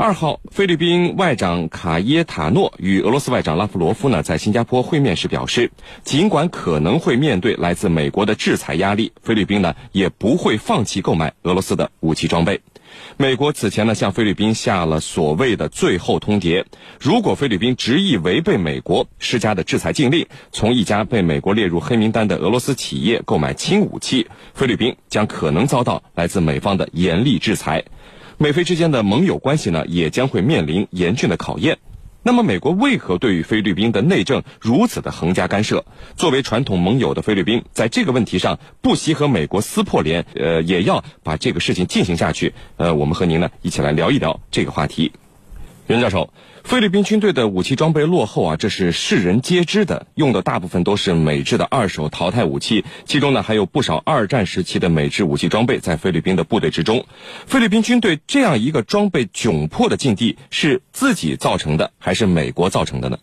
二号，菲律宾外长卡耶塔诺与俄罗斯外长拉夫罗夫呢在新加坡会面时表示，尽管可能会面对来自美国的制裁压力，菲律宾呢也不会放弃购买俄罗斯的武器装备。美国此前呢向菲律宾下了所谓的最后通牒，如果菲律宾执意违背美国施加的制裁禁令，从一家被美国列入黑名单的俄罗斯企业购买轻武器，菲律宾将可能遭到来自美方的严厉制裁。美菲之间的盟友关系呢，也将会面临严峻的考验。那么，美国为何对于菲律宾的内政如此的横加干涉？作为传统盟友的菲律宾，在这个问题上不惜和美国撕破脸，呃，也要把这个事情进行下去。呃，我们和您呢一起来聊一聊这个话题。袁教授。菲律宾军队的武器装备落后啊，这是世人皆知的，用的大部分都是美制的二手淘汰武器，其中呢还有不少二战时期的美制武器装备在菲律宾的部队之中。菲律宾军队这样一个装备窘迫的境地，是自己造成的还是美国造成的呢？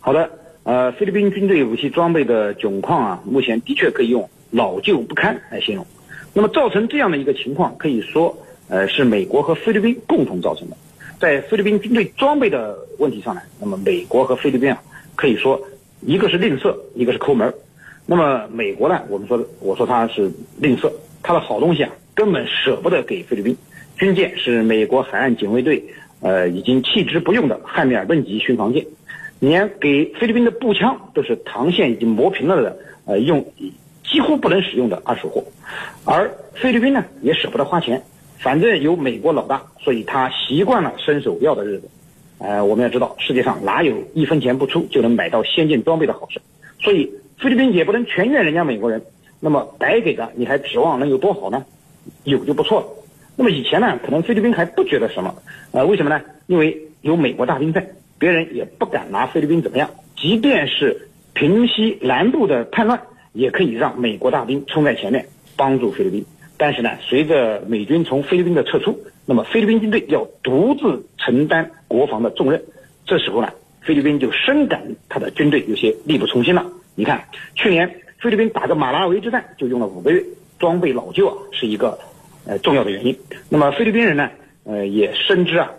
好的，呃，菲律宾军队武器装备的窘况啊，目前的确可以用老旧不堪来形容。那么造成这样的一个情况，可以说呃是美国和菲律宾共同造成的。在菲律宾军队装备的问题上呢，那么美国和菲律宾啊，可以说一个是吝啬，一个是抠门那么美国呢，我们说我说它是吝啬，它的好东西啊，根本舍不得给菲律宾。军舰是美国海岸警卫队呃已经弃之不用的汉密尔顿级巡防舰，连给菲律宾的步枪都是膛线已经磨平了的呃用几乎不能使用的二手货，而菲律宾呢也舍不得花钱。反正有美国老大，所以他习惯了伸手要的日子。呃，我们要知道，世界上哪有一分钱不出就能买到先进装备的好事？所以菲律宾也不能全怨人家美国人。那么白给的，你还指望能有多好呢？有就不错了。那么以前呢，可能菲律宾还不觉得什么。呃，为什么呢？因为有美国大兵在，别人也不敢拿菲律宾怎么样。即便是平息南部的叛乱，也可以让美国大兵冲在前面帮助菲律宾。但是呢，随着美军从菲律宾的撤出，那么菲律宾军队要独自承担国防的重任。这时候呢，菲律宾就深感他的军队有些力不从心了。你看，去年菲律宾打个马拉维之战就用了五个月，装备老旧啊是一个呃重要的原因。那么菲律宾人呢，呃也深知啊，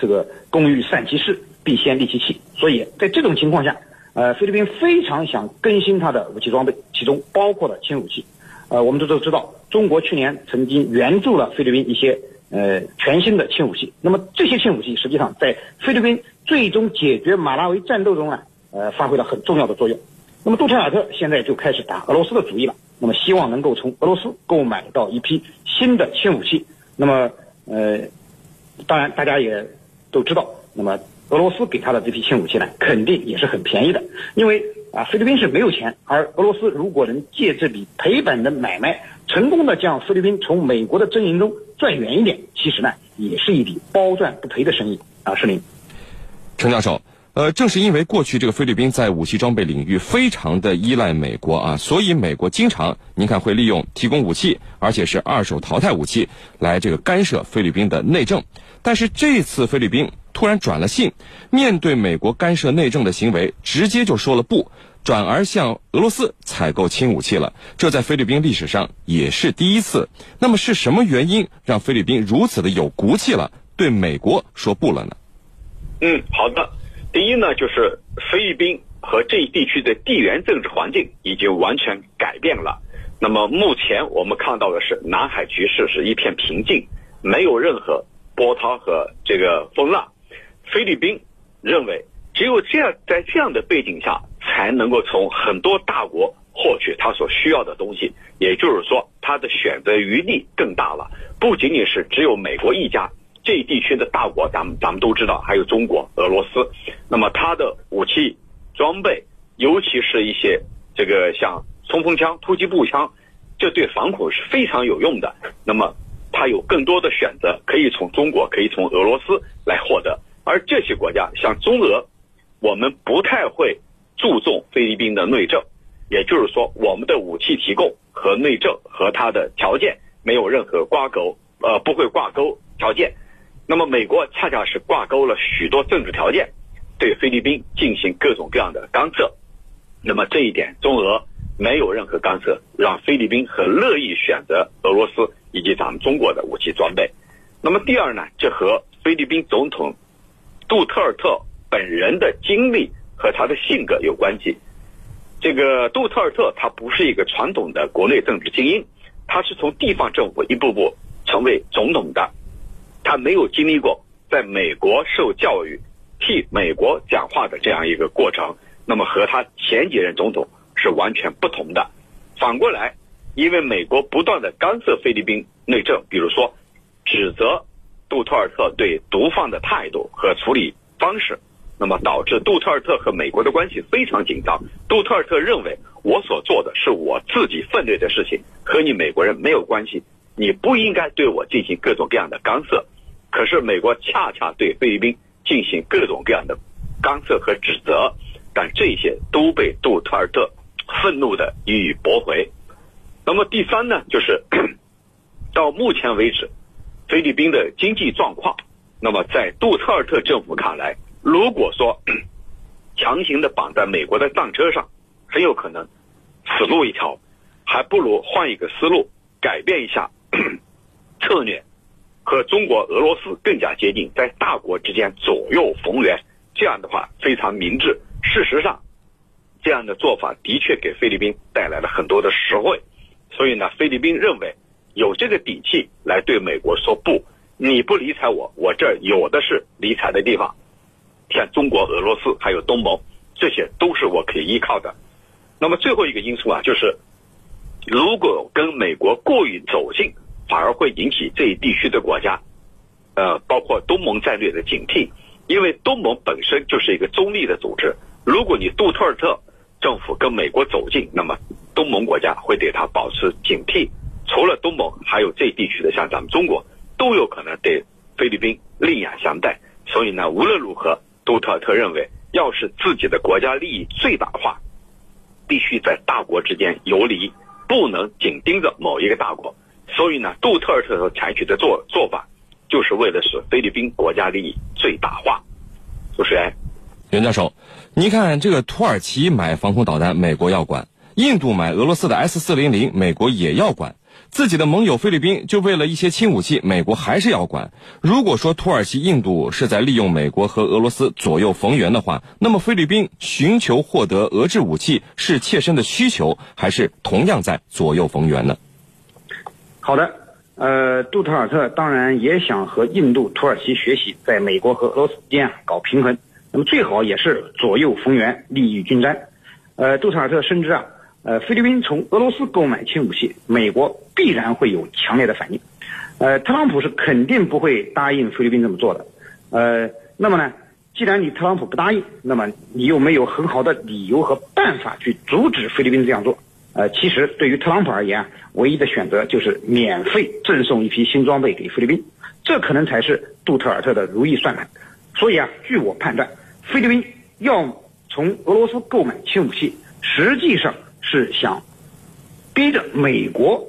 这个工欲善其事，必先利其器。所以在这种情况下，呃，菲律宾非常想更新他的武器装备，其中包括了轻武器。呃，我们都都知道，中国去年曾经援助了菲律宾一些呃全新的轻武器。那么这些轻武器实际上在菲律宾最终解决马拉维战斗中呢，呃，发挥了很重要的作用。那么杜特尔特现在就开始打俄罗斯的主意了，那么希望能够从俄罗斯购买到一批新的轻武器。那么呃，当然大家也都知道，那么俄罗斯给他的这批轻武器呢，肯定也是很便宜的，因为。啊，菲律宾是没有钱，而俄罗斯如果能借这笔赔本的买卖，成功的将菲律宾从美国的阵营中转远一点，其实呢，也是一笔包赚不赔的生意啊，是您，程教授，呃，正是因为过去这个菲律宾在武器装备领域非常的依赖美国啊，所以美国经常您看会利用提供武器，而且是二手淘汰武器来这个干涉菲律宾的内政，但是这次菲律宾。突然转了性，面对美国干涉内政的行为，直接就说了不，转而向俄罗斯采购轻武器了。这在菲律宾历史上也是第一次。那么是什么原因让菲律宾如此的有骨气了，对美国说不了呢？嗯，好的。第一呢，就是菲律宾和这一地区的地缘政治环境已经完全改变了。那么目前我们看到的是，南海局势是一片平静，没有任何波涛和这个风浪。菲律宾认为，只有这样，在这样的背景下，才能够从很多大国获取他所需要的东西。也就是说，他的选择余地更大了，不仅仅是只有美国一家。这一地区的大国，咱们咱们都知道，还有中国、俄罗斯。那么，它的武器装备，尤其是一些这个像冲锋枪、突击步枪，这对反恐是非常有用的。那么，它有更多的选择，可以从中国，可以从俄罗斯来获得。而这些国家像中俄，我们不太会注重菲律宾的内政，也就是说，我们的武器提供和内政和它的条件没有任何挂钩，呃，不会挂钩条件。那么美国恰恰是挂钩了许多政治条件，对菲律宾进行各种各样的干涉。那么这一点，中俄没有任何干涉，让菲律宾很乐意选择俄罗斯以及咱们中国的武器装备。那么第二呢，这和菲律宾总统杜特尔特本人的经历和他的性格有关系。这个杜特尔特他不是一个传统的国内政治精英，他是从地方政府一步步成为总统的，他没有经历过在美国受教育、替美国讲话的这样一个过程，那么和他前几任总统是完全不同的。反过来，因为美国不断的干涉菲律宾内政，比如说指责杜特尔特对毒贩的态度和处理方式。那么导致杜特尔特和美国的关系非常紧张。杜特尔特认为我所做的是我自己分内的事情，和你美国人没有关系，你不应该对我进行各种各样的干涉。可是美国恰恰对菲律宾进行各种各样的干涉和指责，但这些都被杜特尔特愤怒的予以驳回。那么第三呢，就是 到目前为止，菲律宾的经济状况，那么在杜特尔特政府看来。如果说 强行的绑在美国的战车上，很有可能死路一条，还不如换一个思路，改变一下 策略，和中国、俄罗斯更加接近，在大国之间左右逢源，这样的话非常明智。事实上，这样的做法的确给菲律宾带来了很多的实惠，所以呢，菲律宾认为有这个底气来对美国说不，你不理睬我，我这有的是理睬的地方。像中国、俄罗斯还有东盟，这些都是我可以依靠的。那么最后一个因素啊，就是如果跟美国过于走近，反而会引起这一地区的国家，呃，包括东盟战略的警惕。因为东盟本身就是一个中立的组织，如果你杜特尔特政府跟美国走近，那么东盟国家会对他保持警惕。除了东盟，还有这一地区的，像咱们中国，都有可能对菲律宾另眼相待。所以呢，无论如何。杜特尔特认为，要是自己的国家利益最大化，必须在大国之间游离，不能紧盯着某一个大国。所以呢，杜特尔特所采取的做做法，就是为了使菲律宾国家利益最大化。主持人，袁教授，你看这个土耳其买防空导弹，美国要管；印度买俄罗斯的 S 四零零，美国也要管。自己的盟友菲律宾就为了一些轻武器，美国还是要管。如果说土耳其、印度是在利用美国和俄罗斯左右逢源的话，那么菲律宾寻求获得俄制武器是切身的需求，还是同样在左右逢源呢？好的，呃，杜特尔特当然也想和印度、土耳其学习，在美国和俄罗斯之间搞平衡，那么最好也是左右逢源，利益均沾。呃，杜特尔特深知啊。呃，菲律宾从俄罗斯购买轻武器，美国必然会有强烈的反应。呃，特朗普是肯定不会答应菲律宾这么做的。呃，那么呢，既然你特朗普不答应，那么你又没有很好的理由和办法去阻止菲律宾这样做。呃，其实对于特朗普而言，唯一的选择就是免费赠送一批新装备给菲律宾，这可能才是杜特尔特的如意算盘。所以啊，据我判断，菲律宾要从俄罗斯购买轻武器，实际上。是想逼着美国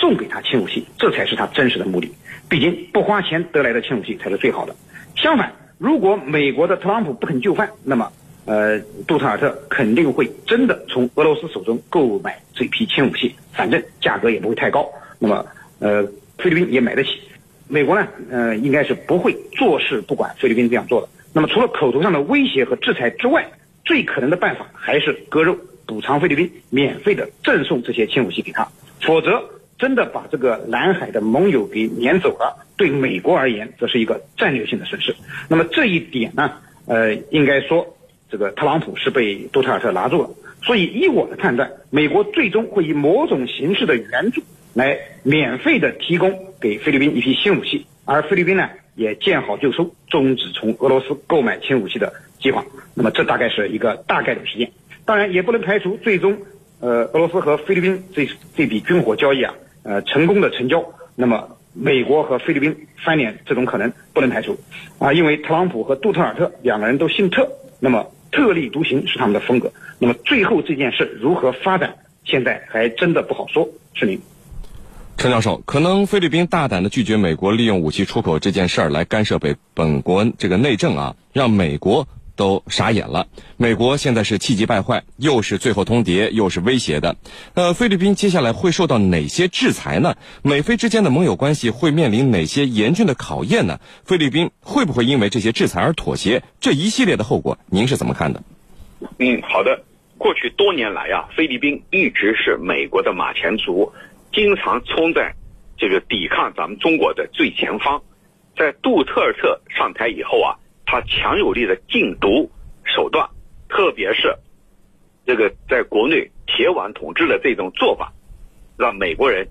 送给他轻武器，这才是他真实的目的。毕竟不花钱得来的轻武器才是最好的。相反，如果美国的特朗普不肯就范，那么呃，杜特尔特肯定会真的从俄罗斯手中购买这批轻武器，反正价格也不会太高。那么呃，菲律宾也买得起。美国呢，呃，应该是不会坐视不管菲律宾这样做的。那么除了口头上的威胁和制裁之外，最可能的办法还是割肉。补偿菲律宾，免费的赠送这些轻武器给他，否则真的把这个南海的盟友给撵走了，对美国而言，这是一个战略性的损失。那么这一点呢，呃，应该说这个特朗普是被杜特尔特拿住了。所以依我的判断，美国最终会以某种形式的援助来免费的提供给菲律宾一批新武器，而菲律宾呢也见好就收，终止从俄罗斯购买轻武器的计划。那么这大概是一个大概的事件。当然也不能排除最终，呃，俄罗斯和菲律宾这这笔军火交易啊，呃，成功的成交，那么美国和菲律宾翻脸这种可能不能排除，啊，因为特朗普和杜特尔特两个人都姓特，那么特立独行是他们的风格，那么最后这件事如何发展，现在还真的不好说。是您，陈教授，可能菲律宾大胆的拒绝美国利用武器出口这件事儿来干涉北本国这个内政啊，让美国。都傻眼了。美国现在是气急败坏，又是最后通牒，又是威胁的。呃，菲律宾接下来会受到哪些制裁呢？美菲之间的盟友关系会面临哪些严峻的考验呢？菲律宾会不会因为这些制裁而妥协？这一系列的后果，您是怎么看的？嗯，好的。过去多年来啊，菲律宾一直是美国的马前卒，经常冲在这个抵抗咱们中国的最前方。在杜特尔特上台以后啊，他强有力的禁毒手段，特别是这个在国内铁腕统治的这种做法，让美国人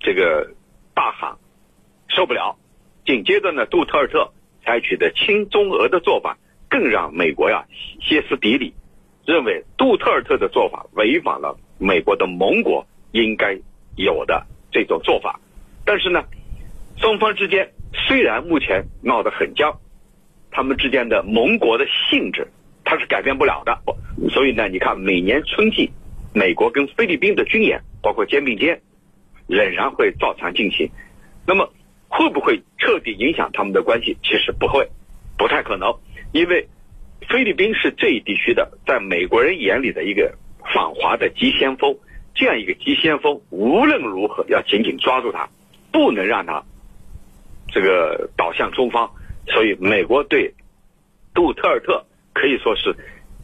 这个大喊受不了。紧接着呢，杜特尔特采取的亲中俄的做法，更让美国呀歇斯底里，认为杜特尔特的做法违反了美国的盟国应该有的这种做法。但是呢，双方之间。虽然目前闹得很僵，他们之间的盟国的性质它是改变不了的，所以呢，你看每年春季，美国跟菲律宾的军演，包括肩并肩，仍然会照常进行。那么会不会彻底影响他们的关系？其实不会，不太可能，因为菲律宾是这一地区的，在美国人眼里的一个反华的急先锋，这样一个急先锋，无论如何要紧紧抓住他，不能让他。这个导向中方，所以美国对杜特尔特可以说是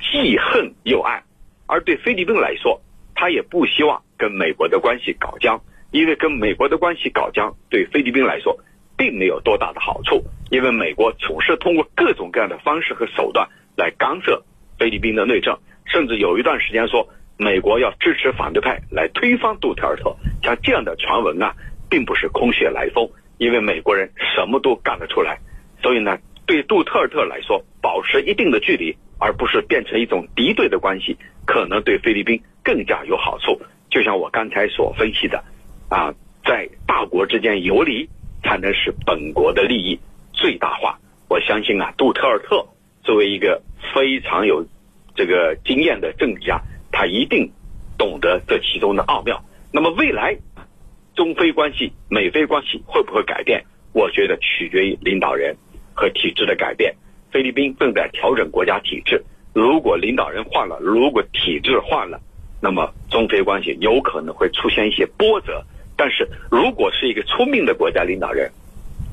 既恨又爱，而对菲律宾来说，他也不希望跟美国的关系搞僵，因为跟美国的关系搞僵对菲律宾来说并没有多大的好处，因为美国总是通过各种各样的方式和手段来干涉菲律宾的内政，甚至有一段时间说美国要支持反对派来推翻杜特尔特，像这样的传闻啊，并不是空穴来风。因为美国人什么都干得出来，所以呢，对杜特尔特来说，保持一定的距离，而不是变成一种敌对的关系，可能对菲律宾更加有好处。就像我刚才所分析的，啊，在大国之间游离，才能使本国的利益最大化。我相信啊，杜特尔特作为一个非常有这个经验的政治家，他一定懂得这其中的奥妙。那么未来。中非关系、美菲关系会不会改变？我觉得取决于领导人和体制的改变。菲律宾正在调整国家体制，如果领导人换了，如果体制换了，那么中非关系有可能会出现一些波折。但是如果是一个聪明的国家领导人，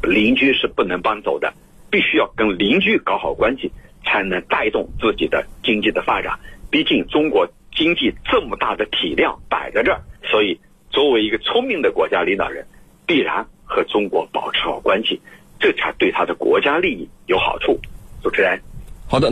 邻居是不能搬走的，必须要跟邻居搞好关系，才能带动自己的经济的发展。毕竟中国经济这么大的体量摆在这儿，所以。作为一个聪明的国家领导人，必然和中国保持好关系，这才对他的国家利益有好处。主持人，好的。